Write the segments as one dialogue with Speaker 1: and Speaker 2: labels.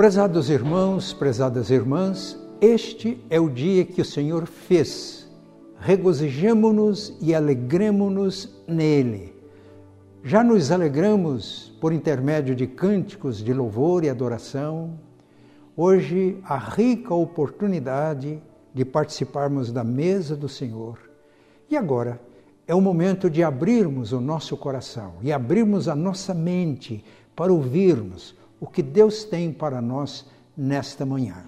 Speaker 1: Prezados irmãos, prezadas irmãs, este é o dia que o Senhor fez. Regozijemo-nos e alegremo-nos nele. Já nos alegramos por intermédio de cânticos de louvor e adoração. Hoje, a rica oportunidade de participarmos da mesa do Senhor. E agora, é o momento de abrirmos o nosso coração e abrirmos a nossa mente para ouvirmos o que Deus tem para nós nesta manhã.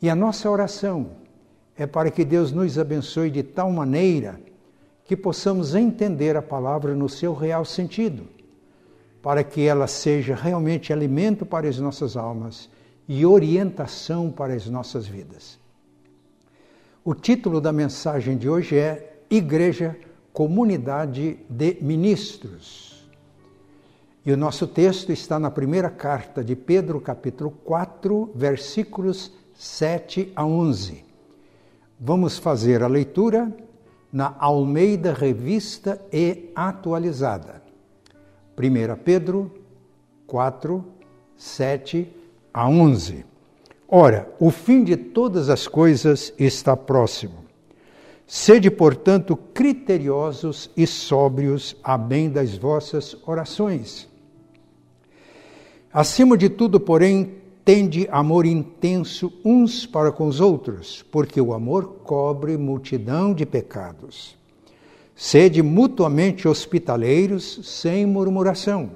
Speaker 1: E a nossa oração é para que Deus nos abençoe de tal maneira que possamos entender a palavra no seu real sentido, para que ela seja realmente alimento para as nossas almas e orientação para as nossas vidas. O título da mensagem de hoje é Igreja Comunidade de Ministros. E o nosso texto está na primeira carta de Pedro, capítulo 4, versículos 7 a 11. Vamos fazer a leitura na Almeida Revista e Atualizada. 1 Pedro 4, 7 a 11. Ora, o fim de todas as coisas está próximo. Sede, portanto, criteriosos e sóbrios a bem das vossas orações Acima de tudo, porém, tende amor intenso uns para com os outros, porque o amor cobre multidão de pecados. Sede mutuamente hospitaleiros, sem murmuração.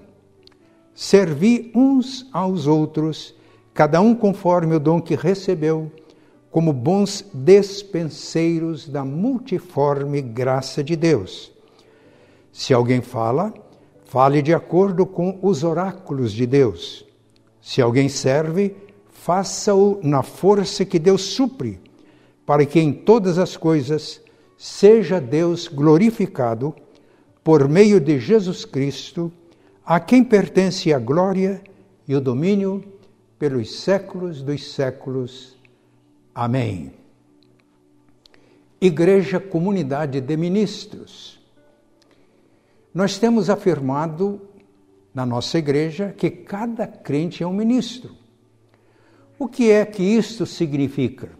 Speaker 1: Servi uns aos outros, cada um conforme o dom que recebeu, como bons despenseiros da multiforme graça de Deus. Se alguém fala, Fale de acordo com os oráculos de Deus. Se alguém serve, faça-o na força que Deus supre, para que em todas as coisas seja Deus glorificado por meio de Jesus Cristo, a quem pertence a glória e o domínio pelos séculos dos séculos. Amém. Igreja Comunidade de Ministros nós temos afirmado na nossa igreja que cada crente é um ministro. O que é que isto significa?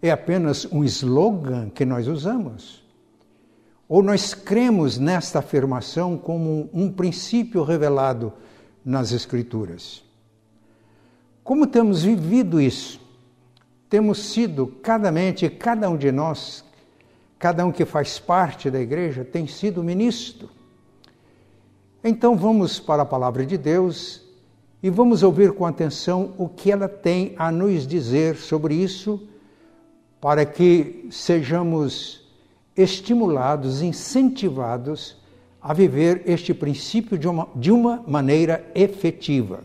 Speaker 1: É apenas um slogan que nós usamos? Ou nós cremos nesta afirmação como um princípio revelado nas Escrituras? Como temos vivido isso? Temos sido, cada mente, cada um de nós, cada um que faz parte da igreja tem sido ministro. Então vamos para a palavra de Deus e vamos ouvir com atenção o que ela tem a nos dizer sobre isso, para que sejamos estimulados, incentivados a viver este princípio de uma, de uma maneira efetiva.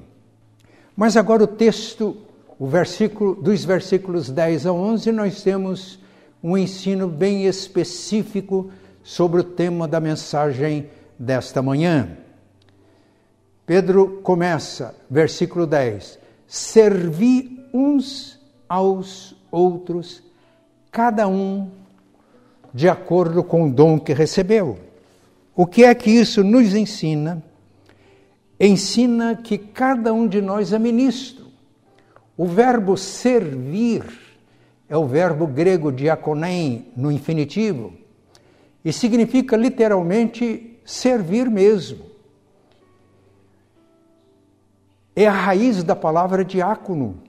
Speaker 1: Mas agora o texto, o versículo, dos versículos 10 a 11, nós temos um ensino bem específico sobre o tema da mensagem desta manhã. Pedro começa, versículo 10: Servi uns aos outros, cada um de acordo com o dom que recebeu. O que é que isso nos ensina? Ensina que cada um de nós é ministro. O verbo servir é o verbo grego diakonem no infinitivo e significa literalmente servir mesmo. É a raiz da palavra diácono.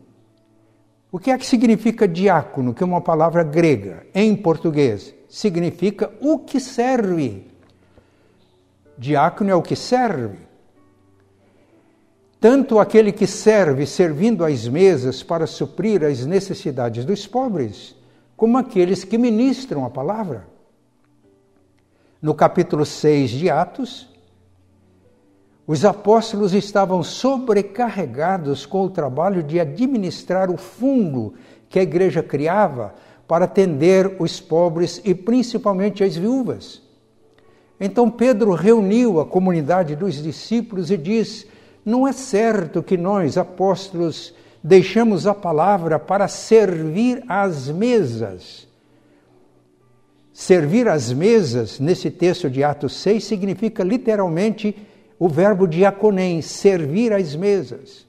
Speaker 1: O que é que significa diácono, que é uma palavra grega em português? Significa o que serve. Diácono é o que serve. Tanto aquele que serve servindo às mesas para suprir as necessidades dos pobres, como aqueles que ministram a palavra. No capítulo 6 de Atos, os apóstolos estavam sobrecarregados com o trabalho de administrar o fundo que a igreja criava para atender os pobres e principalmente as viúvas. Então Pedro reuniu a comunidade dos discípulos e diz: não é certo que nós, apóstolos, deixamos a palavra para servir às mesas. Servir às mesas, nesse texto de Atos 6, significa literalmente o verbo diaconem, servir às mesas.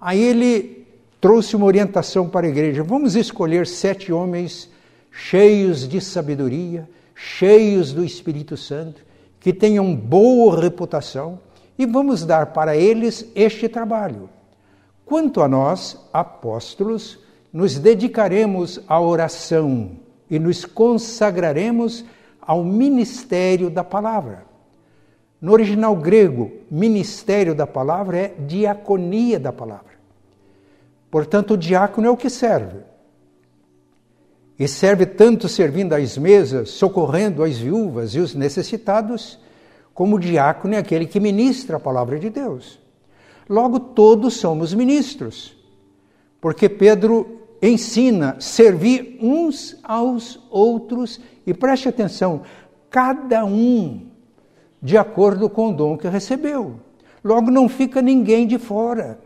Speaker 1: Aí ele trouxe uma orientação para a igreja: vamos escolher sete homens cheios de sabedoria, cheios do Espírito Santo, que tenham boa reputação, e vamos dar para eles este trabalho. Quanto a nós, apóstolos, nos dedicaremos à oração e nos consagraremos ao ministério da palavra. No original grego, ministério da palavra é diaconia da palavra. Portanto, o diácono é o que serve. E serve tanto servindo às mesas, socorrendo as viúvas e os necessitados, como diácono é aquele que ministra a palavra de Deus. Logo, todos somos ministros, porque Pedro ensina servir uns aos outros e preste atenção, cada um de acordo com o dom que recebeu. Logo, não fica ninguém de fora.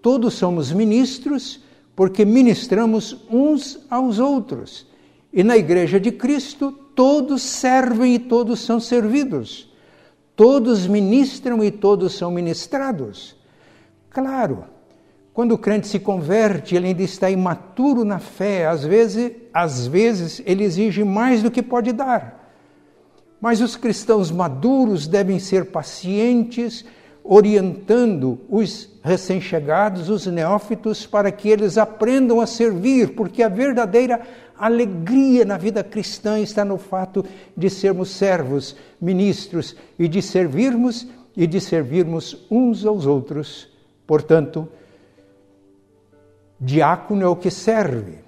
Speaker 1: Todos somos ministros porque ministramos uns aos outros. E na Igreja de Cristo, todos servem e todos são servidos. Todos ministram e todos são ministrados. Claro, quando o crente se converte, ele ainda está imaturo na fé, às vezes, às vezes ele exige mais do que pode dar. Mas os cristãos maduros devem ser pacientes, orientando os recém-chegados, os neófitos, para que eles aprendam a servir, porque a verdadeira alegria na vida cristã está no fato de sermos servos, ministros e de servirmos e de servirmos uns aos outros. Portanto, diácono é o que serve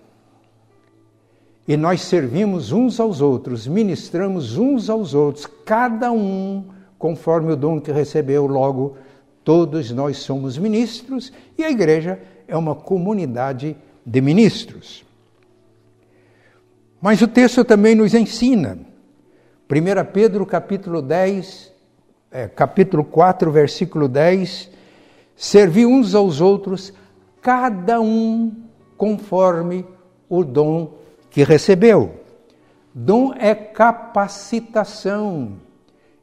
Speaker 1: e nós servimos uns aos outros, ministramos uns aos outros, cada um conforme o dom que recebeu, logo todos nós somos ministros e a igreja é uma comunidade de ministros. Mas o texto também nos ensina, 1 Pedro capítulo 10, é, capítulo 4, versículo 10, servir uns aos outros, cada um conforme o dom que recebeu. Dom é capacitação.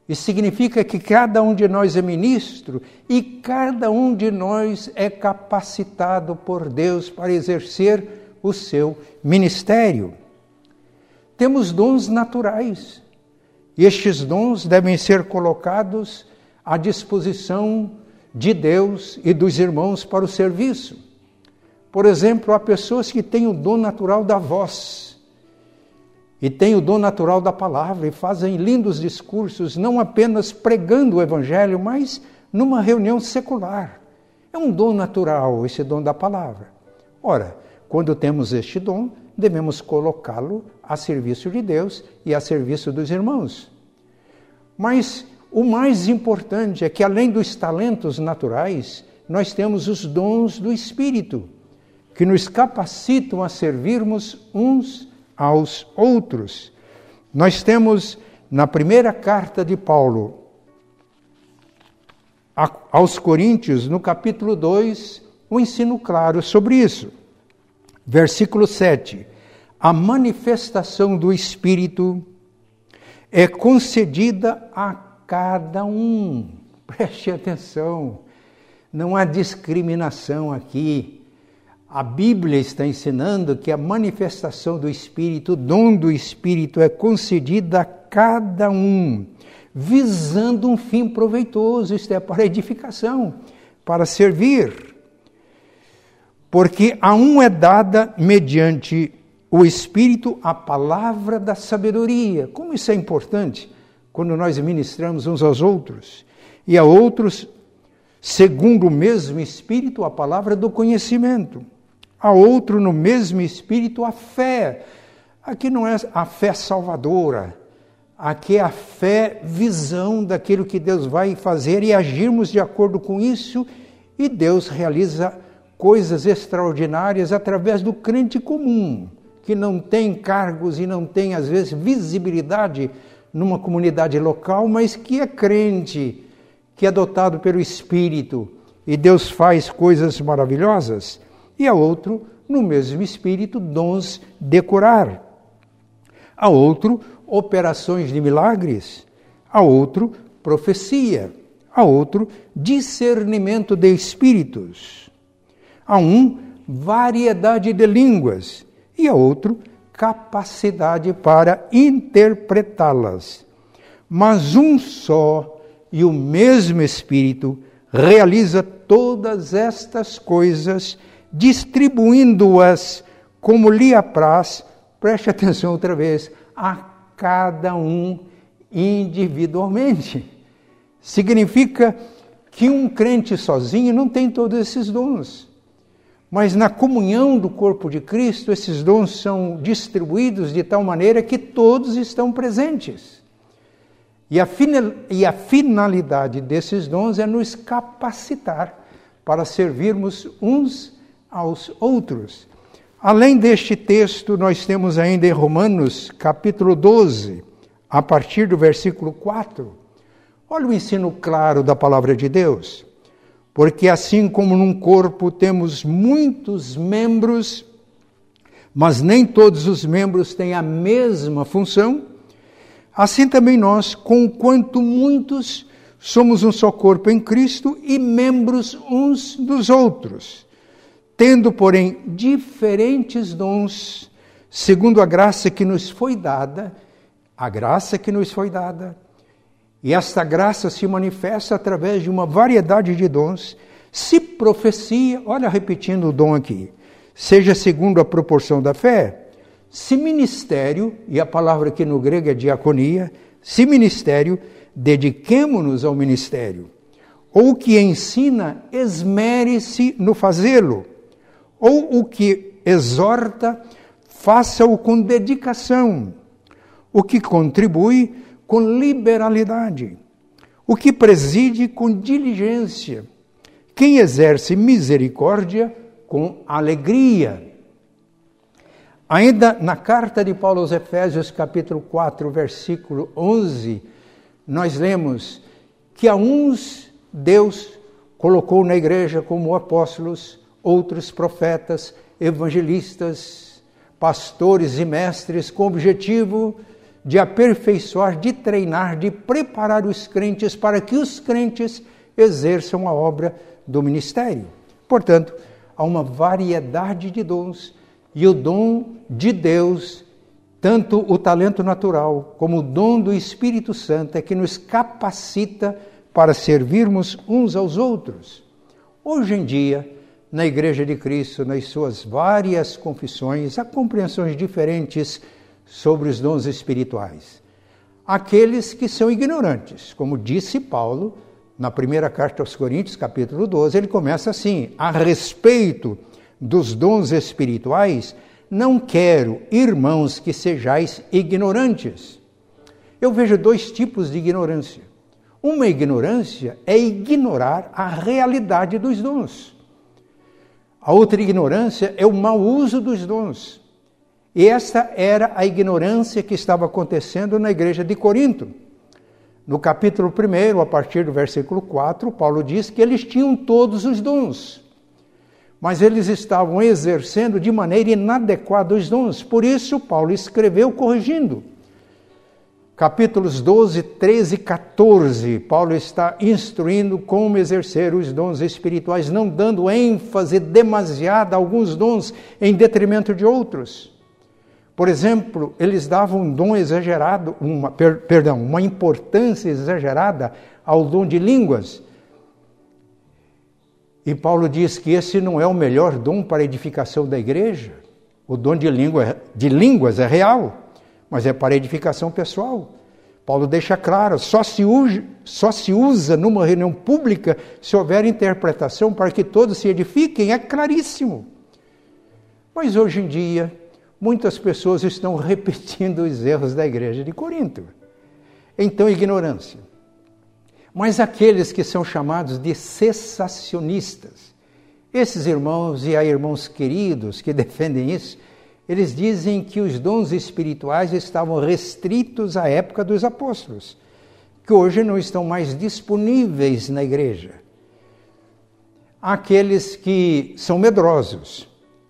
Speaker 1: Isso significa que cada um de nós é ministro e cada um de nós é capacitado por Deus para exercer o seu ministério. Temos dons naturais e estes dons devem ser colocados à disposição de Deus e dos irmãos para o serviço. Por exemplo, há pessoas que têm o dom natural da voz e têm o dom natural da palavra e fazem lindos discursos, não apenas pregando o evangelho, mas numa reunião secular. É um dom natural esse dom da palavra. Ora, quando temos este dom, devemos colocá-lo a serviço de Deus e a serviço dos irmãos. Mas o mais importante é que, além dos talentos naturais, nós temos os dons do Espírito que nos capacitam a servirmos uns aos outros. Nós temos na primeira carta de Paulo aos Coríntios, no capítulo 2, um ensino claro sobre isso. Versículo 7. A manifestação do Espírito é concedida a cada um. Preste atenção, não há discriminação aqui. A Bíblia está ensinando que a manifestação do Espírito, o dom do Espírito, é concedida a cada um, visando um fim proveitoso, isto é, para edificação, para servir. Porque a um é dada, mediante o Espírito, a palavra da sabedoria. Como isso é importante quando nós ministramos uns aos outros. E a outros, segundo o mesmo Espírito, a palavra do conhecimento a outro no mesmo espírito a fé. Aqui não é a fé salvadora, aqui é a fé visão daquilo que Deus vai fazer e agirmos de acordo com isso, e Deus realiza coisas extraordinárias através do crente comum, que não tem cargos e não tem, às vezes, visibilidade numa comunidade local, mas que é crente, que é dotado pelo Espírito, e Deus faz coisas maravilhosas e a outro, no mesmo espírito, dons de curar. A outro, operações de milagres. A outro, profecia. A outro, discernimento de espíritos. A um, variedade de línguas, e a outro, capacidade para interpretá-las. Mas um só e o mesmo Espírito realiza todas estas coisas, distribuindo-as como lhe apraz, preste atenção outra vez, a cada um individualmente. Significa que um crente sozinho não tem todos esses dons. Mas na comunhão do corpo de Cristo, esses dons são distribuídos de tal maneira que todos estão presentes. E a, finalidade desses dons é nos capacitar para servirmos uns aos outros. Além deste texto, nós temos ainda em Romanos, capítulo 12, a partir do versículo 4. Olha o ensino claro da palavra de Deus. Porque assim como num corpo temos muitos membros, mas nem todos os membros têm a mesma função, assim também nós, conquanto muitos, somos um só corpo em Cristo e membros uns dos outros, tendo, porém, diferentes dons, segundo a graça que nos foi dada, a graça que nos foi dada e esta graça se manifesta através de uma variedade de dons. Se profecia, olha repetindo o dom aqui, seja segundo a proporção da fé. Se ministério, e a palavra aqui no grego é diaconia, se ministério, dediquemo-nos ao ministério. Ou que ensina, esmere-se no fazê-lo. Ou o que exorta, faça-o com dedicação. O que contribui, com liberalidade, o que preside com diligência, quem exerce misericórdia com alegria. Ainda na carta de Paulo aos Efésios, capítulo 4, versículo 11, nós lemos que a uns Deus colocou na igreja como apóstolos, outros profetas, evangelistas, pastores e mestres, com o objetivo de aperfeiçoar, de treinar, de preparar os crentes para que os crentes exerçam a obra do ministério. Portanto, há uma variedade de dons e o dom de Deus, tanto o talento natural como o dom do Espírito Santo, é que nos capacita para servirmos uns aos outros. Hoje em dia, na Igreja de Cristo, nas suas várias confissões, há compreensões diferentes sobre os dons espirituais. Aqueles que são ignorantes, como disse Paulo na primeira carta aos Coríntios, capítulo 12, ele começa assim: a respeito dos dons espirituais, não quero, irmãos, que sejais ignorantes. Eu vejo dois tipos de ignorância. Uma ignorância é ignorar a realidade dos dons. A outra ignorância é o mau uso dos dons. E esta era a ignorância que estava acontecendo na igreja de Corinto. No capítulo 1, a partir do versículo 4, Paulo diz que eles tinham todos os dons, mas eles estavam exercendo de maneira inadequada os dons. Por isso, Paulo escreveu corrigindo. Capítulos 12, 13 e 14, Paulo está instruindo como exercer os dons espirituais, não dando ênfase demasiada a alguns dons em detrimento de outros. Por exemplo, eles davam um dom exagerado, uma, per, perdão, uma importância exagerada ao dom de línguas. E Paulo diz que esse não é o melhor dom para a edificação da igreja. O dom de, língua, de línguas é real, mas é para edificação pessoal. Paulo deixa claro, só se, usa, só se usa numa reunião pública se houver interpretação para que todos se edifiquem, é claríssimo. Mas hoje em dia, muitas pessoas estão repetindo os erros da igreja de Corinto. Então, ignorância. Mas aqueles que são chamados de cessacionistas, esses irmãos e irmãos queridos que defendem isso, eles dizem que os dons espirituais estavam restritos à época dos apóstolos, que hoje não estão mais disponíveis na igreja. Aqueles que são medrosos,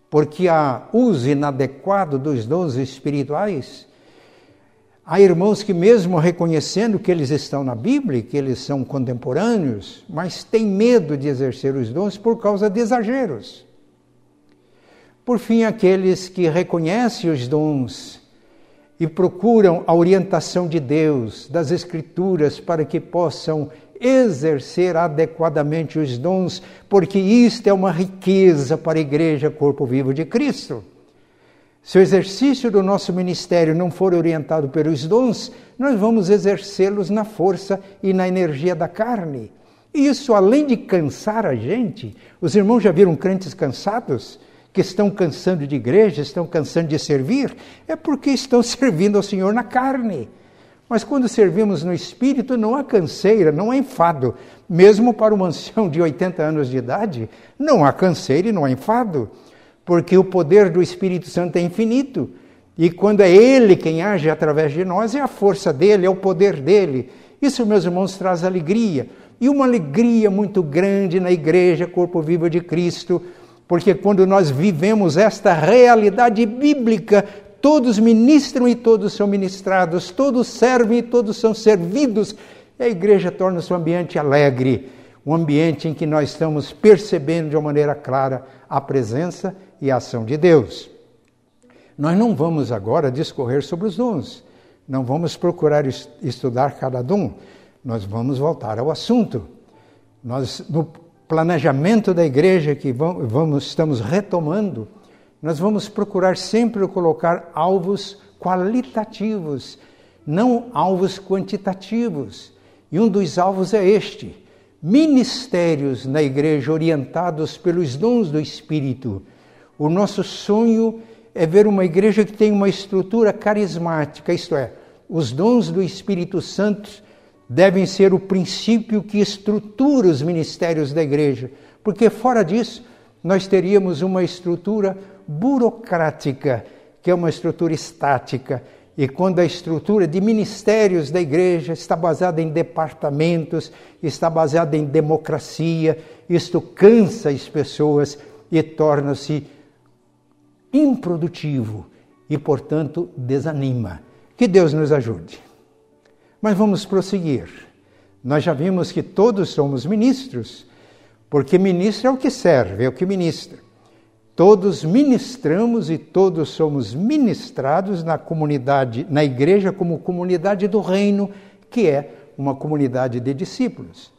Speaker 1: porque há uso inadequado dos dons espirituais. Há irmãos que, mesmo reconhecendo que eles estão na Bíblia, que eles são contemporâneos, mas têm medo de exercer os dons por causa de exageros. Por fim, aqueles que reconhecem os dons e procuram a orientação de Deus, das Escrituras, para que possam exercer adequadamente os dons, porque isto é uma riqueza para a Igreja Corpo Vivo de Cristo. Se o exercício do nosso ministério não for orientado pelos dons, nós vamos exercê-los na força e na energia da carne. Isso, além de cansar a gente, os irmãos já viram crentes cansados? Que estão cansando de igreja, estão cansando de servir? É porque estão servindo ao Senhor na carne. Mas quando servimos no Espírito, não há canseira, não há enfado. Mesmo para uma ancião de 80 anos de idade, não há canseira e não há enfado. Porque o poder do Espírito Santo é infinito. E quando é Ele quem age através de nós, é a força dele, é o poder dele. Isso, meus irmãos, traz alegria. E uma alegria muito grande na igreja, corpo vivo de Cristo, porque quando nós vivemos esta realidade bíblica, todos ministram e todos são ministrados, todos servem e todos são servidos. E a igreja torna-se um ambiente alegre, um ambiente em que nós estamos percebendo de uma maneira clara a presença e a ação de Deus. Nós não vamos agora discorrer sobre os dons, não vamos procurar estudar cada dom, nós vamos voltar ao assunto. Nós, no planejamento da igreja que vamos, estamos retomando, nós vamos procurar sempre colocar alvos qualitativos, não alvos quantitativos. E um dos alvos é este: ministérios na igreja orientados pelos dons do Espírito. O nosso sonho é ver uma igreja que tem uma estrutura carismática, isto é, os dons do Espírito Santo devem ser o princípio que estrutura os ministérios da igreja, porque fora disso nós teríamos uma estrutura burocrática, que é uma estrutura estática. E quando a estrutura de ministérios da igreja está baseada em departamentos, está baseada em democracia, isto cansa as pessoas e torna-se improdutivo e, portanto, desanima. Que Deus nos ajude. Mas vamos prosseguir. Nós já vimos que todos somos ministros, porque ministro é o que serve, é o que ministra. Todos ministramos e todos somos ministrados na comunidade, na igreja como comunidade do reino, que é uma comunidade de discípulos.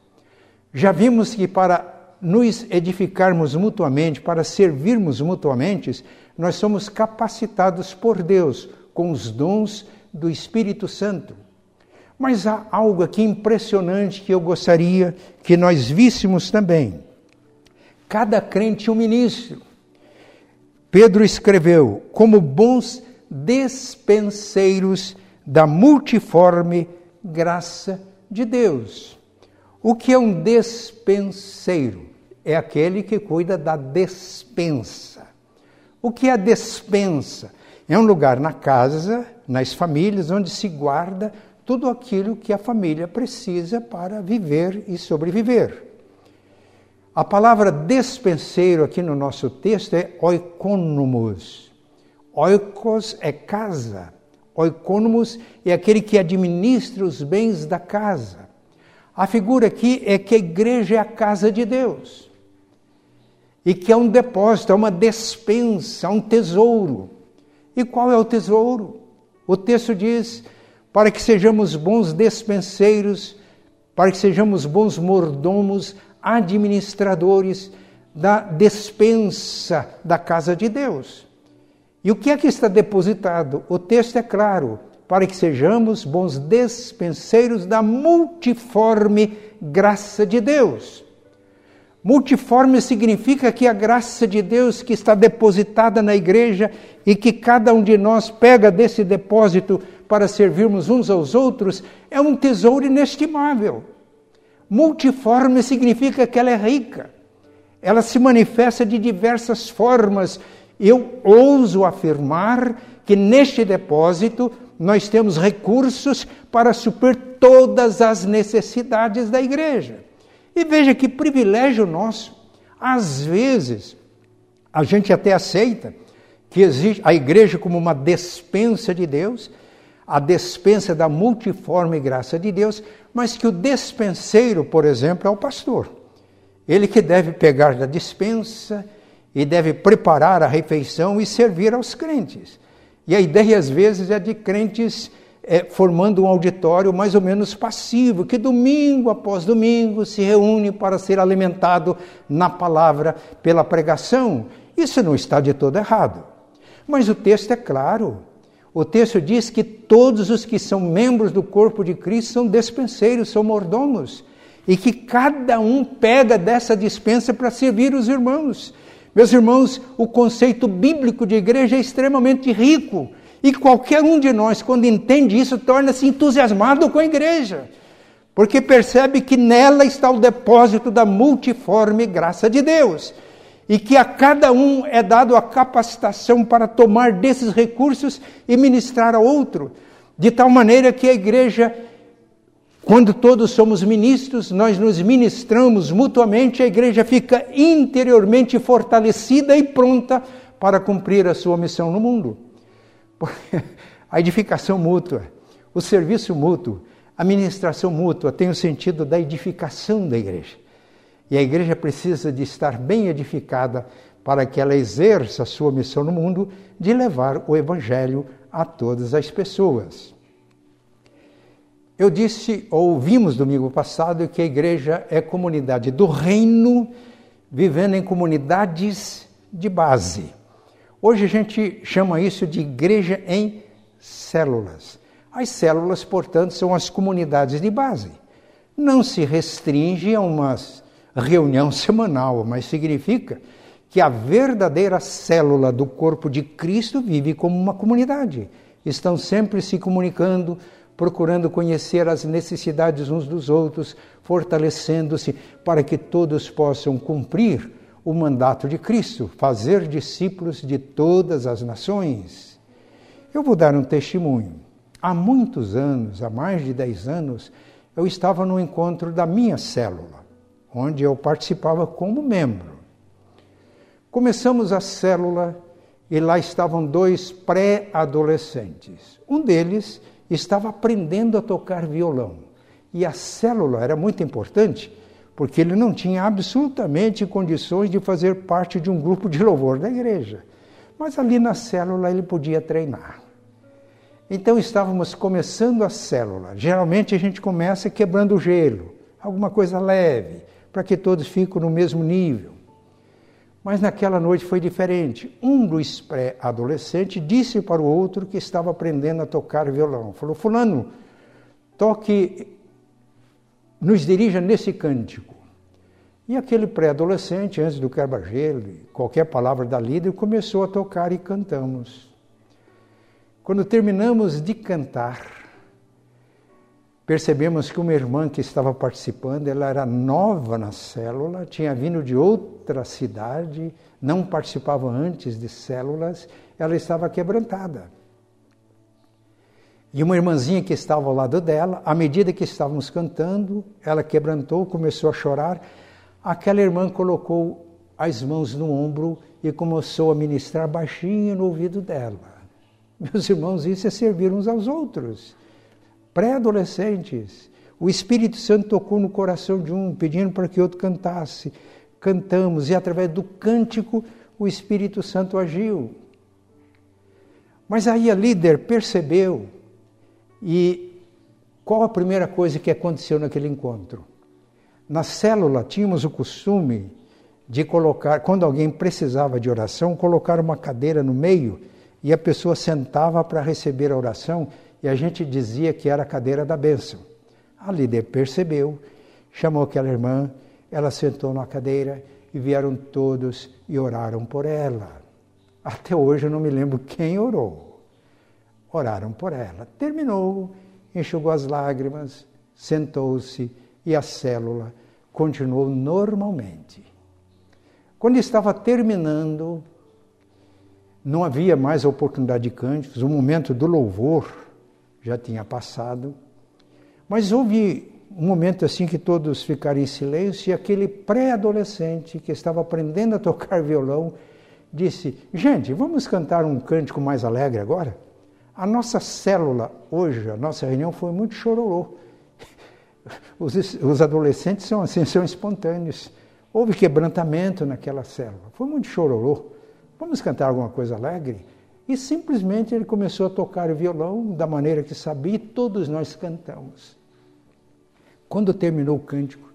Speaker 1: Já vimos que para nos edificarmos mutuamente, para servirmos mutuamente, nós somos capacitados por Deus com os dons do Espírito Santo. Mas há algo aqui impressionante que eu gostaria que nós víssemos também. Cada crente é um ministro. Pedro escreveu: como bons despenseiros da multiforme graça de Deus. O que é um despenseiro? É aquele que cuida da despensa. O que é a despensa? É um lugar na casa, nas famílias, onde se guarda tudo aquilo que a família precisa para viver e sobreviver. A palavra despenseiro aqui no nosso texto é oikonomos. Oikos é casa. Oikonomos é aquele que administra os bens da casa. A figura aqui é que a igreja é a casa de Deus. E que é um depósito, é uma despensa, é um tesouro. E qual é o tesouro? O texto diz: para que sejamos bons despenseiros, para que sejamos bons mordomos administradores da despensa da casa de Deus. E o que é que está depositado? O texto é claro: para que sejamos bons despenseiros da multiforme graça de Deus. Multiforme significa que a graça de Deus que está depositada na igreja e que cada um de nós pega desse depósito para servirmos uns aos outros é um tesouro inestimável. Multiforme significa que ela é rica. Ela se manifesta de diversas formas. Eu ouso afirmar que neste depósito nós temos recursos para suprir todas as necessidades da igreja. E veja que privilégio nosso. Às vezes, a gente até aceita que existe a igreja como uma despensa de Deus, a despensa da multiforme graça de Deus, mas que o despenseiro, por exemplo, é o pastor. Ele que deve pegar da dispensa e deve preparar a refeição e servir aos crentes. E a ideia, às vezes, é de crentes é, formando um auditório mais ou menos passivo, que domingo após domingo se reúne para ser alimentado na palavra pela pregação. Isso não está de todo errado. Mas o texto é claro. O texto diz que todos os que são membros do corpo de Cristo são despenseiros, são mordomos, e que cada um pega dessa dispensa para servir os irmãos. Meus irmãos, o conceito bíblico de igreja é extremamente rico. E qualquer um de nós, quando entende isso, torna-se entusiasmado com a igreja, porque percebe que nela está o depósito da multiforme graça de Deus e que a cada um é dado a capacitação para tomar desses recursos e ministrar a outro, de tal maneira que a igreja, quando todos somos ministros, nós nos ministramos mutuamente, a igreja fica interiormente fortalecida e pronta para cumprir a sua missão no mundo. A edificação mútua, o serviço mútuo, a ministração mútua tem o sentido da edificação da igreja. E a igreja precisa de estar bem edificada para que ela exerça a sua missão no mundo de levar o evangelho a todas as pessoas. Eu disse, ou ouvimos domingo passado, que a igreja é comunidade do reino, vivendo em comunidades de base. Hoje a gente chama isso de igreja em células. As células, portanto, são as comunidades de base. Não se restringe a uma reunião semanal, mas significa que a verdadeira célula do corpo de Cristo vive como uma comunidade. Estão sempre se comunicando, procurando conhecer as necessidades uns dos outros, fortalecendo-se para que todos possam cumprir o mandato de Cristo, fazer discípulos de todas as nações. Eu vou dar um testemunho. Há muitos anos, há mais de dez anos, eu estava no encontro da minha célula, onde eu participava como membro. Começamos a célula e lá estavam dois pré-adolescentes. Um deles estava aprendendo a tocar violão. E a célula era muito importante porque ele não tinha absolutamente condições de fazer parte de um grupo de louvor da igreja. Mas ali na célula ele podia treinar. Então estávamos começando a célula. Geralmente a gente começa quebrando o gelo, alguma coisa leve, para que todos fiquem no mesmo nível. Mas naquela noite foi diferente. Um dos pré-adolescentes disse para o outro que estava aprendendo a tocar violão: falou, Fulano, toque nos dirija nesse cântico. E aquele pré-adolescente, antes do quebra-gelo, qualquer palavra da líder, começou a tocar e cantamos. Quando terminamos de cantar, percebemos que uma irmã que estava participando, ela era nova na célula, tinha vindo de outra cidade, não participava antes de células, ela estava quebrantada. E uma irmãzinha que estava ao lado dela, à medida que estávamos cantando, ela quebrantou, começou a chorar. Aquela irmã colocou as mãos no ombro e começou a ministrar baixinho no ouvido dela. Meus irmãos, isso é servir uns aos outros. Pré-adolescentes. O Espírito Santo tocou no coração de um, pedindo para que outro cantasse. Cantamos e através do cântico o Espírito Santo agiu. Mas aí a líder percebeu e qual a primeira coisa que aconteceu naquele encontro? Na célula tínhamos o costume de colocar, quando alguém precisava de oração, colocar uma cadeira no meio e a pessoa sentava para receber a oração e a gente dizia que era a cadeira da bênção. A líder percebeu, chamou aquela irmã, ela sentou na cadeira e vieram todos e oraram por ela. Até hoje eu não me lembro quem orou oraram por ela. Terminou, enxugou as lágrimas, sentou-se e a célula continuou normalmente. Quando estava terminando, não havia mais oportunidade de cânticos, o momento do louvor já tinha passado, mas houve um momento assim que todos ficaram em silêncio e aquele pré-adolescente que estava aprendendo a tocar violão disse: Gente, vamos cantar um cântico mais alegre agora? A nossa célula hoje, a nossa reunião foi muito chororô. Os, os adolescentes são assim, são espontâneos. Houve quebrantamento naquela célula. Foi muito chororô. Vamos cantar alguma coisa alegre? E simplesmente ele começou a tocar o violão da maneira que sabia e todos nós cantamos. Quando terminou o cântico,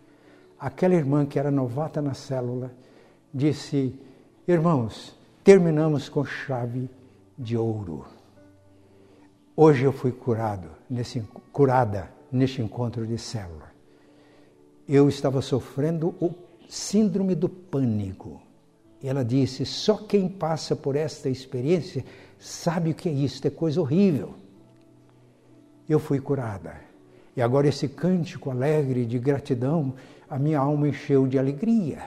Speaker 1: aquela irmã que era novata na célula disse: Irmãos, terminamos com chave de ouro. Hoje eu fui curado, nesse, curada neste encontro de célula. Eu estava sofrendo o síndrome do pânico. E ela disse: só quem passa por esta experiência sabe o que é isso, é coisa horrível. Eu fui curada. E agora esse cântico alegre de gratidão, a minha alma encheu de alegria.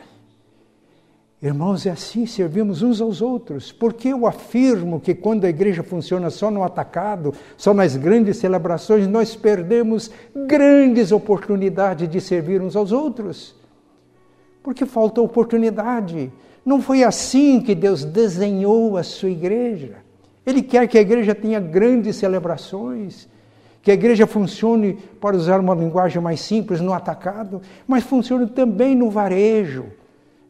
Speaker 1: Irmãos, é assim, servimos uns aos outros. Porque eu afirmo que quando a igreja funciona só no atacado, só nas grandes celebrações, nós perdemos grandes oportunidades de servir uns aos outros. Porque falta oportunidade. Não foi assim que Deus desenhou a sua igreja. Ele quer que a igreja tenha grandes celebrações, que a igreja funcione, para usar uma linguagem mais simples, no atacado, mas funcione também no varejo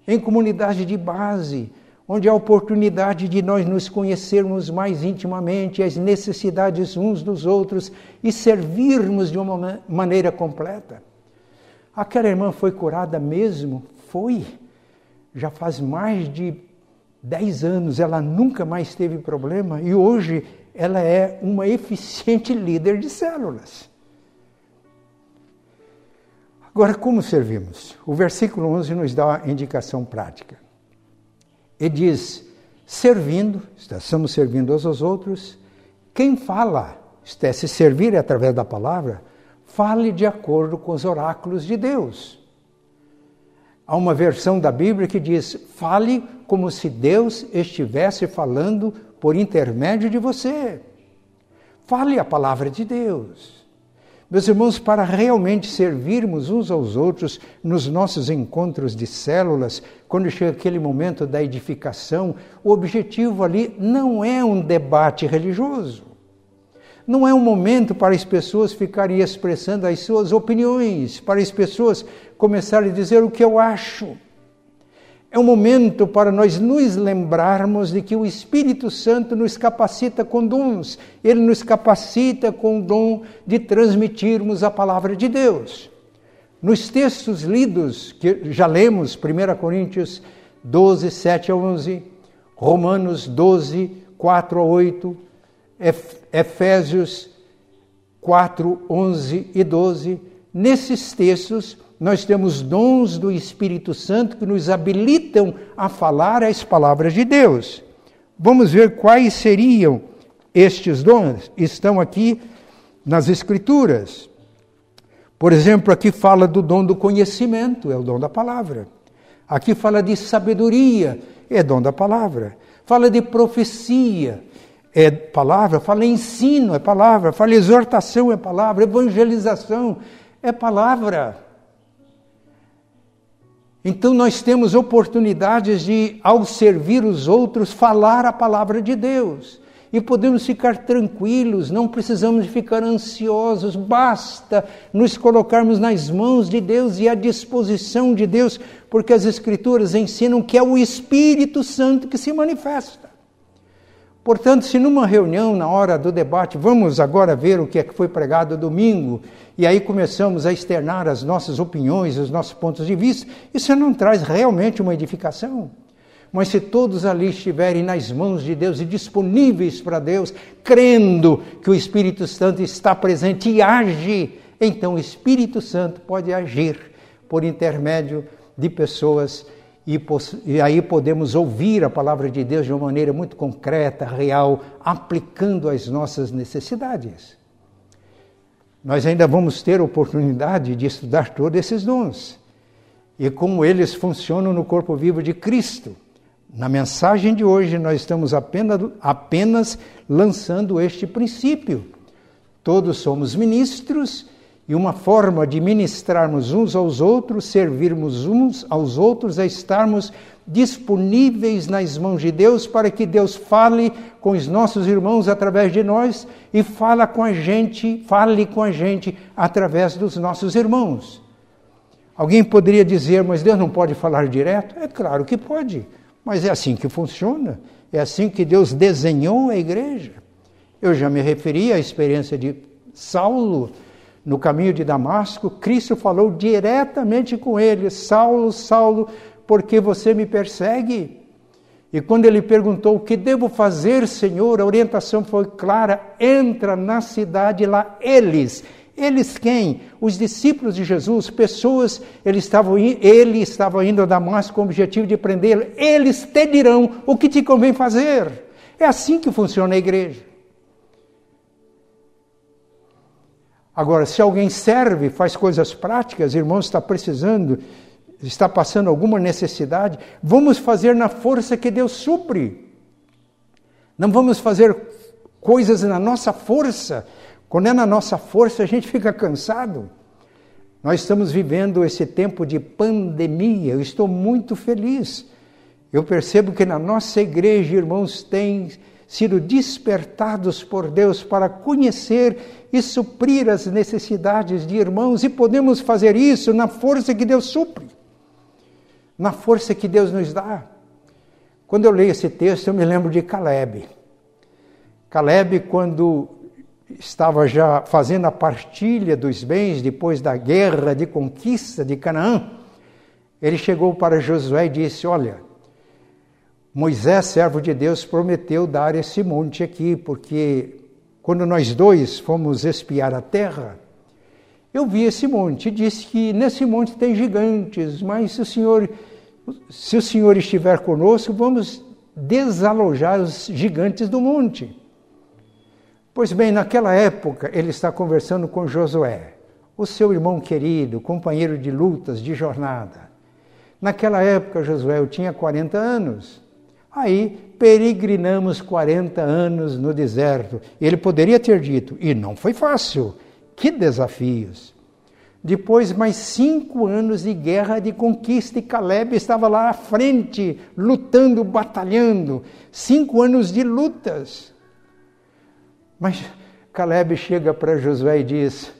Speaker 1: em comunidade de base, onde há oportunidade de nós nos conhecermos mais intimamente, as necessidades uns dos outros e servirmos de uma maneira completa. Aquela irmã foi curada mesmo? Foi. Já faz mais de 10 anos, ela nunca mais teve problema e hoje ela é uma eficiente líder de células. Agora, como servimos? O versículo 11 nos dá a indicação prática. Ele diz: servindo, estamos servindo uns aos outros. Quem fala, se servir através da palavra, fale de acordo com os oráculos de Deus. Há uma versão da Bíblia que diz: fale como se Deus estivesse falando por intermédio de você. Fale a palavra de Deus. Meus irmãos, para realmente servirmos uns aos outros nos nossos encontros de células, quando chega aquele momento da edificação, o objetivo ali não é um debate religioso. Não é um momento para as pessoas ficarem expressando as suas opiniões, para as pessoas começarem a dizer o que eu acho. É um momento para nós nos lembrarmos de que o Espírito Santo nos capacita com dons. Ele nos capacita com o dom de transmitirmos a palavra de Deus. Nos textos lidos, que já lemos, 1 Coríntios 12, 7 a 11, Romanos 12, 4 a 8, Efésios 4, 11 e 12, nesses textos nós temos dons do Espírito Santo que nos habilitam a falar as palavras de Deus. Vamos ver quais seriam estes dons. Estão aqui nas Escrituras. Por exemplo, aqui fala do dom do conhecimento, é o dom da palavra. Aqui fala de sabedoria, é dom da palavra. Fala de profecia, é palavra. Fala ensino, é palavra. Fala exortação, é palavra. Evangelização, é palavra. Então nós temos oportunidades de, ao servir os outros, falar a palavra de Deus. E podemos ficar tranquilos, não precisamos ficar ansiosos, basta nos colocarmos nas mãos de Deus e à disposição de Deus, porque as Escrituras ensinam que é o Espírito Santo que se manifesta. Portanto, se numa reunião, na hora do debate, vamos agora ver o que é que foi pregado domingo, e aí começamos a externar as nossas opiniões, os nossos pontos de vista, isso não traz realmente uma edificação. Mas se todos ali estiverem nas mãos de Deus e disponíveis para Deus, crendo que o Espírito Santo está presente e age, então o Espírito Santo pode agir por intermédio de pessoas e, e, aí podemos ouvir a palavra de Deus de uma maneira muito concreta, real, aplicando às nossas necessidades. Nós ainda vamos ter oportunidade de estudar todos esses dons e como eles funcionam no corpo vivo de Cristo. Na mensagem de hoje, nós estamos apenas, apenas lançando este princípio. Todos somos ministros e uma forma de ministrarmos uns aos outros, servirmos uns aos outros, é estarmos disponíveis nas mãos de Deus para que Deus fale com os nossos irmãos através de nós e fala com a gente, fale com a gente através dos nossos irmãos. Alguém poderia dizer, mas Deus não pode falar direto? É claro que pode, mas é assim que funciona. É assim que Deus desenhou a igreja. Eu já me referi à experiência de Saulo no caminho de Damasco. Cristo falou diretamente com ele: Saulo, Saulo, por que você me persegue? E quando ele perguntou o que devo fazer, Senhor, a orientação foi clara: entra na cidade lá, eles. Eles quem? Os discípulos de Jesus, pessoas, ele estava, ele estava indo a Damasco com o objetivo de prendê-lo. Eles te dirão o que te convém fazer. É assim que funciona a igreja. Agora, se alguém serve, faz coisas práticas, irmão está precisando, está passando alguma necessidade, vamos fazer na força que Deus supre. Não vamos fazer coisas na nossa força. Quando é na nossa força, a gente fica cansado. Nós estamos vivendo esse tempo de pandemia. Eu estou muito feliz. Eu percebo que na nossa igreja, irmãos, tem sido despertados por Deus para conhecer e suprir as necessidades de irmãos, e podemos fazer isso na força que Deus supre, na força que Deus nos dá. Quando eu leio esse texto, eu me lembro de Caleb. Caleb, quando estava já fazendo a partilha dos bens depois da guerra de conquista de Canaã, ele chegou para Josué e disse: Olha, Moisés, servo de Deus, prometeu dar esse monte aqui, porque quando nós dois fomos espiar a terra, eu vi esse monte e disse que nesse monte tem gigantes, mas se o Senhor, se o Senhor estiver conosco, vamos desalojar os gigantes do monte. Pois bem, naquela época ele está conversando com Josué, o seu irmão querido, companheiro de lutas, de jornada. Naquela época, Josué eu tinha 40 anos. Aí peregrinamos 40 anos no deserto. Ele poderia ter dito, e não foi fácil, que desafios. Depois, mais cinco anos de guerra de conquista, e Caleb estava lá à frente, lutando, batalhando. Cinco anos de lutas. Mas Caleb chega para Josué e diz: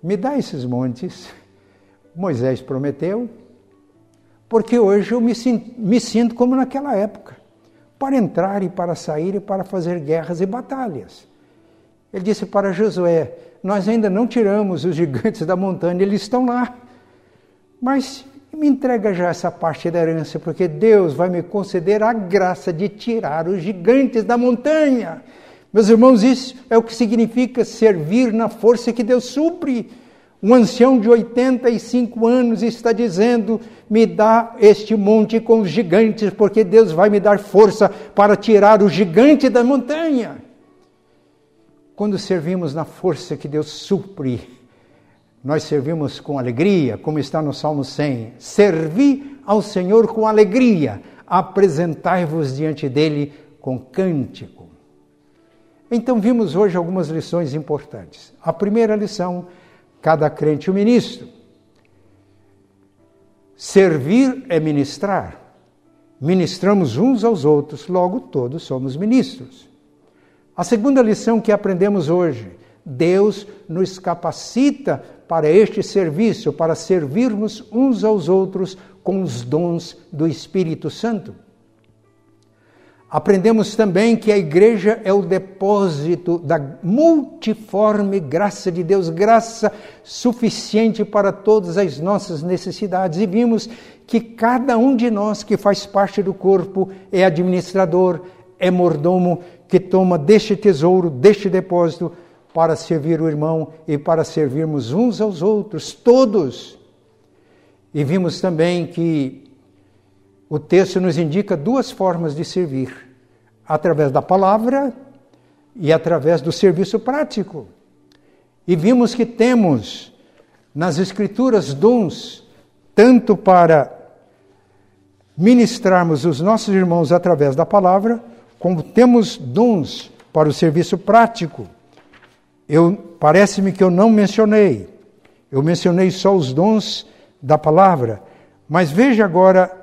Speaker 1: Me dá esses montes. Moisés prometeu, porque hoje eu me sinto, me sinto como naquela época para entrar e para sair e para fazer guerras e batalhas. Ele disse para Josué: Nós ainda não tiramos os gigantes da montanha, eles estão lá. Mas me entrega já essa parte da herança, porque Deus vai me conceder a graça de tirar os gigantes da montanha. Meus irmãos, isso é o que significa servir na força que Deus supre. Um ancião de 85 anos está dizendo: Me dá este monte com os gigantes, porque Deus vai me dar força para tirar o gigante da montanha. Quando servimos na força que Deus supre, nós servimos com alegria, como está no Salmo 100. Servi ao Senhor com alegria, apresentai-vos diante dele com cântico. Então, vimos hoje algumas lições importantes. A primeira lição cada crente um ministro. Servir é ministrar. Ministramos uns aos outros, logo todos somos ministros. A segunda lição que aprendemos hoje: Deus nos capacita para este serviço, para servirmos uns aos outros com os dons do Espírito Santo. Aprendemos também que a igreja é o depósito da multiforme graça de Deus, graça suficiente para todas as nossas necessidades. E vimos que cada um de nós que faz parte do corpo é administrador, é mordomo, que toma deste tesouro, deste depósito, para servir o irmão e para servirmos uns aos outros, todos. E vimos também que o texto nos indica duas formas de servir: através da palavra e através do serviço prático. E vimos que temos nas Escrituras dons, tanto para ministrarmos os nossos irmãos através da palavra, como temos dons para o serviço prático. Eu parece-me que eu não mencionei. Eu mencionei só os dons da palavra, mas veja agora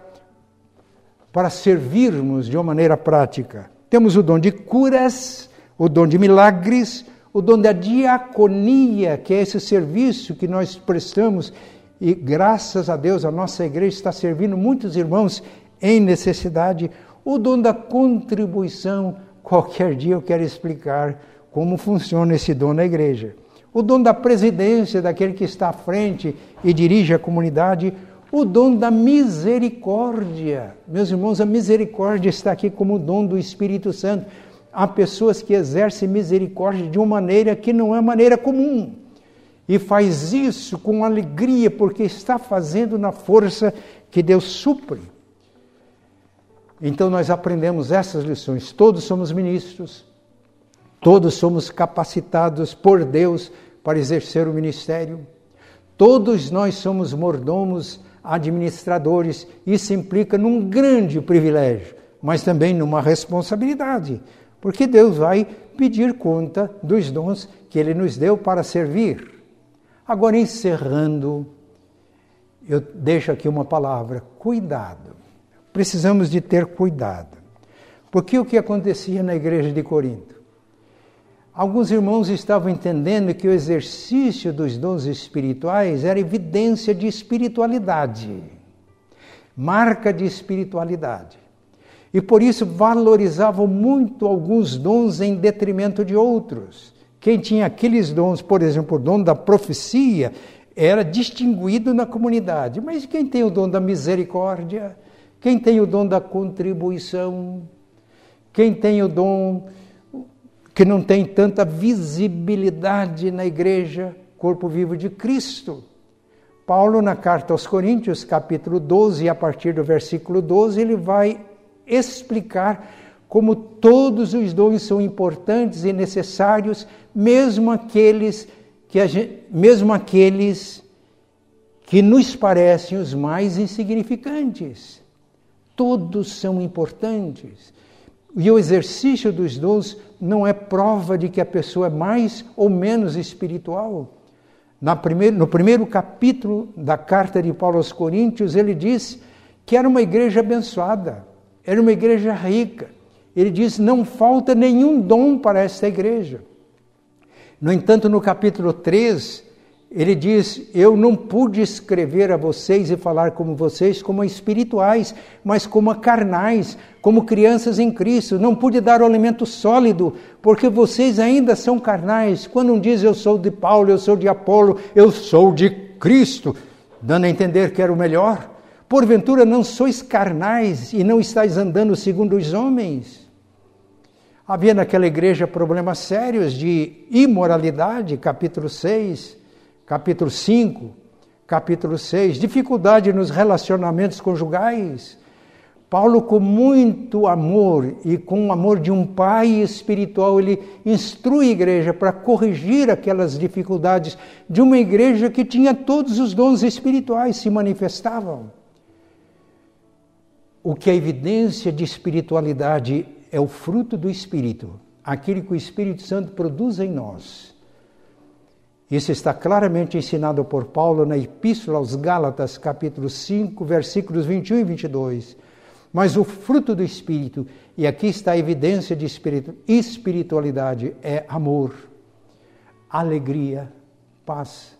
Speaker 1: para servirmos de uma maneira prática. Temos o dom de curas, o dom de milagres, o dom da diaconia, que é esse serviço que nós prestamos e graças a Deus a nossa igreja está servindo muitos irmãos em necessidade. O dom da contribuição, qualquer dia eu quero explicar como funciona esse dom na igreja. O dom da presidência, daquele que está à frente e dirige a comunidade. O dom da misericórdia. Meus irmãos, a misericórdia está aqui como dom do Espírito Santo. Há pessoas que exercem misericórdia de uma maneira que não é maneira comum e faz isso com alegria, porque está fazendo na força que Deus supre. Então nós aprendemos essas lições. Todos somos ministros, todos somos capacitados por Deus para exercer o ministério. Todos nós somos mordomos, administradores. Isso implica num grande privilégio, mas também numa responsabilidade, porque Deus vai pedir conta dos dons que Ele nos deu para servir. Agora, encerrando, eu deixo aqui uma palavra: cuidado. Precisamos de ter cuidado. Porque o que acontecia na igreja de Corinto? Alguns irmãos estavam entendendo que o exercício dos dons espirituais era evidência de espiritualidade, marca de espiritualidade. E por isso valorizavam muito alguns dons em detrimento de outros. Quem tinha aqueles dons, por exemplo, o dom da profecia, era distinguido na comunidade. Mas quem tem o dom da misericórdia? Quem tem o dom da contribuição? Quem tem o dom que não tem tanta visibilidade na igreja, corpo vivo de Cristo? Paulo, na carta aos Coríntios, capítulo 12, a partir do versículo 12, ele vai explicar como todos os dons são importantes e necessários, mesmo aqueles que gente, mesmo aqueles que nos parecem os mais insignificantes. Todos são importantes. E o exercício dos dons não é prova de que a pessoa é mais ou menos espiritual. No primeiro capítulo da carta de Paulo aos Coríntios, ele diz que era uma igreja abençoada, era uma igreja rica, ele diz: não falta nenhum dom para esta igreja. No entanto, no capítulo 3, ele diz: Eu não pude escrever a vocês e falar como vocês, como espirituais, mas como carnais, como crianças em Cristo. Não pude dar o alimento sólido, porque vocês ainda são carnais. Quando um diz eu sou de Paulo, eu sou de Apolo, eu sou de Cristo, dando a entender que era o melhor. Porventura não sois carnais e não estáis andando segundo os homens. Havia naquela igreja problemas sérios de imoralidade, capítulo 6, capítulo 5, capítulo 6, dificuldade nos relacionamentos conjugais. Paulo, com muito amor e com o amor de um pai espiritual, ele instrui a igreja para corrigir aquelas dificuldades de uma igreja que tinha todos os dons espirituais se manifestavam. O que é evidência de espiritualidade é o fruto do Espírito, aquele que o Espírito Santo produz em nós. Isso está claramente ensinado por Paulo na Epístola aos Gálatas, capítulo 5, versículos 21 e 22. Mas o fruto do Espírito, e aqui está a evidência de espiritualidade, é amor, alegria, paz,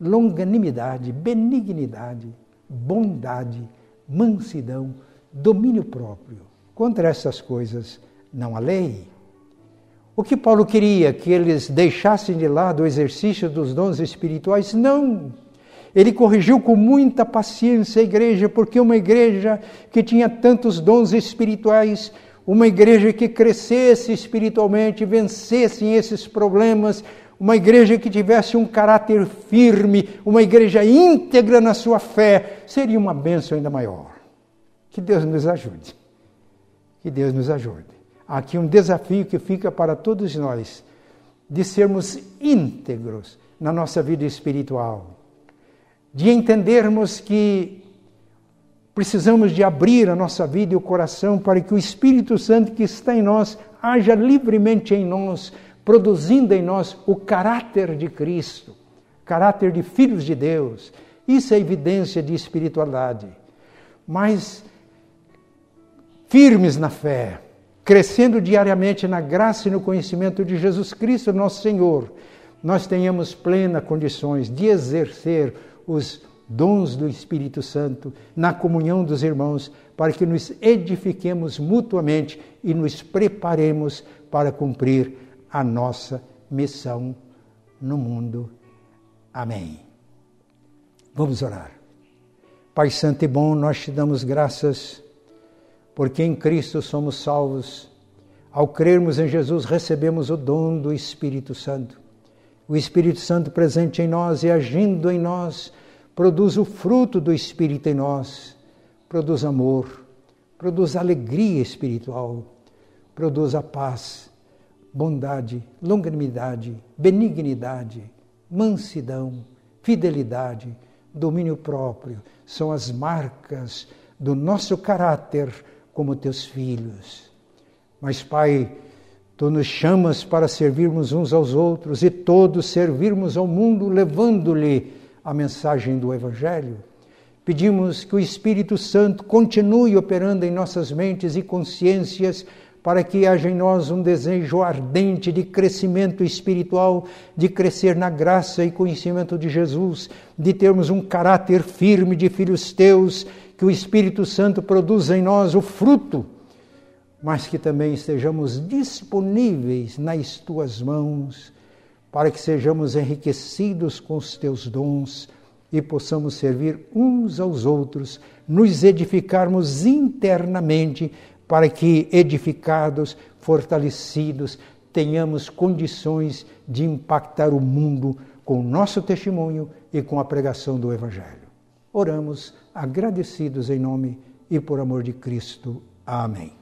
Speaker 1: longanimidade, benignidade, bondade, mansidão, domínio próprio. Contra essas coisas não há lei. O que Paulo queria? Que eles deixassem de lado o exercício dos dons espirituais? Não. Ele corrigiu com muita paciência a igreja, porque uma igreja que tinha tantos dons espirituais, uma igreja que crescesse espiritualmente, vencesse esses problemas, uma igreja que tivesse um caráter firme, uma igreja íntegra na sua fé, seria uma bênção ainda maior. Que Deus nos ajude. Que Deus nos ajude. Aqui um desafio que fica para todos nós de sermos íntegros na nossa vida espiritual, de entendermos que precisamos de abrir a nossa vida e o coração para que o Espírito Santo que está em nós haja livremente em nós, produzindo em nós o caráter de Cristo, caráter de filhos de Deus. Isso é evidência de espiritualidade. Mas firmes na fé, crescendo diariamente na graça e no conhecimento de Jesus Cristo, nosso Senhor, nós tenhamos plenas condições de exercer os dons do Espírito Santo, na comunhão dos irmãos, para que nos edifiquemos mutuamente e nos preparemos para cumprir a nossa missão no mundo. Amém. Vamos orar. Pai Santo e bom, nós te damos graças porque em Cristo somos salvos. Ao crermos em Jesus, recebemos o dom do Espírito Santo. O Espírito Santo presente em nós e agindo em nós, produz o fruto do Espírito em nós, produz amor, produz alegria espiritual, produz a paz, bondade, longanimidade, benignidade, mansidão, fidelidade, domínio próprio. São as marcas do nosso caráter como teus filhos. Mas, Pai, tu nos chamas para servirmos uns aos outros e todos servirmos ao mundo levando-lhe a mensagem do Evangelho. Pedimos que o Espírito Santo continue operando em nossas mentes e consciências para que haja em nós um desejo ardente de crescimento espiritual, de crescer na graça e conhecimento de Jesus, de termos um caráter firme de filhos teus que o Espírito Santo produza em nós o fruto, mas que também estejamos disponíveis nas tuas mãos, para que sejamos enriquecidos com os teus dons e possamos servir uns aos outros, nos edificarmos internamente, para que, edificados, fortalecidos, tenhamos condições de impactar o mundo com o nosso testemunho e com a pregação do Evangelho. Oramos agradecidos em nome e por amor de Cristo. Amém.